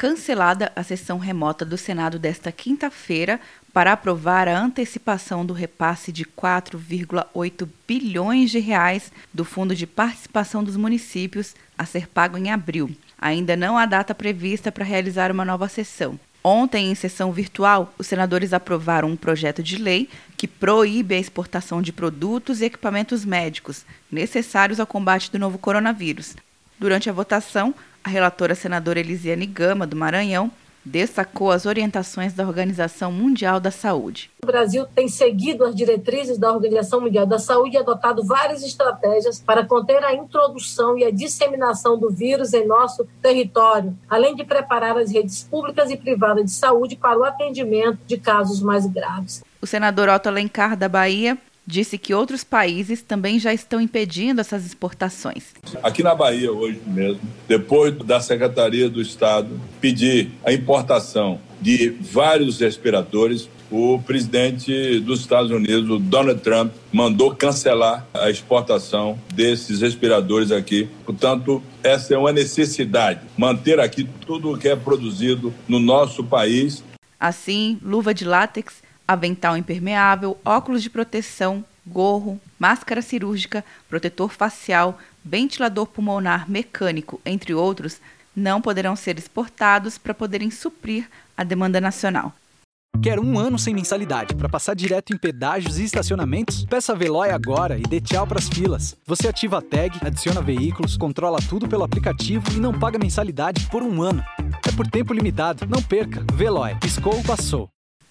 cancelada a sessão remota do Senado desta quinta-feira para aprovar a antecipação do repasse de 4,8 bilhões de reais do Fundo de Participação dos Municípios a ser pago em abril. Ainda não há data prevista para realizar uma nova sessão. Ontem, em sessão virtual, os senadores aprovaram um projeto de lei que proíbe a exportação de produtos e equipamentos médicos necessários ao combate do novo coronavírus. Durante a votação, a relatora senadora Elisiane Gama, do Maranhão, destacou as orientações da Organização Mundial da Saúde. O Brasil tem seguido as diretrizes da Organização Mundial da Saúde e adotado várias estratégias para conter a introdução e a disseminação do vírus em nosso território, além de preparar as redes públicas e privadas de saúde para o atendimento de casos mais graves. O senador Otto Alencar, da Bahia, disse que outros países também já estão impedindo essas exportações. Aqui na Bahia, hoje mesmo, depois da Secretaria do Estado pedir a importação de vários respiradores, o presidente dos Estados Unidos, Donald Trump, mandou cancelar a exportação desses respiradores aqui. Portanto, essa é uma necessidade, manter aqui tudo o que é produzido no nosso país. Assim, luva de látex avental impermeável, óculos de proteção, gorro, máscara cirúrgica, protetor facial, ventilador pulmonar mecânico, entre outros, não poderão ser exportados para poderem suprir a demanda nacional. Quer um ano sem mensalidade para passar direto em pedágios e estacionamentos? Peça a Veloy agora e dê tchau para as filas. Você ativa a tag, adiciona veículos, controla tudo pelo aplicativo e não paga mensalidade por um ano. É por tempo limitado. Não perca. Veloy. Piscou, passou.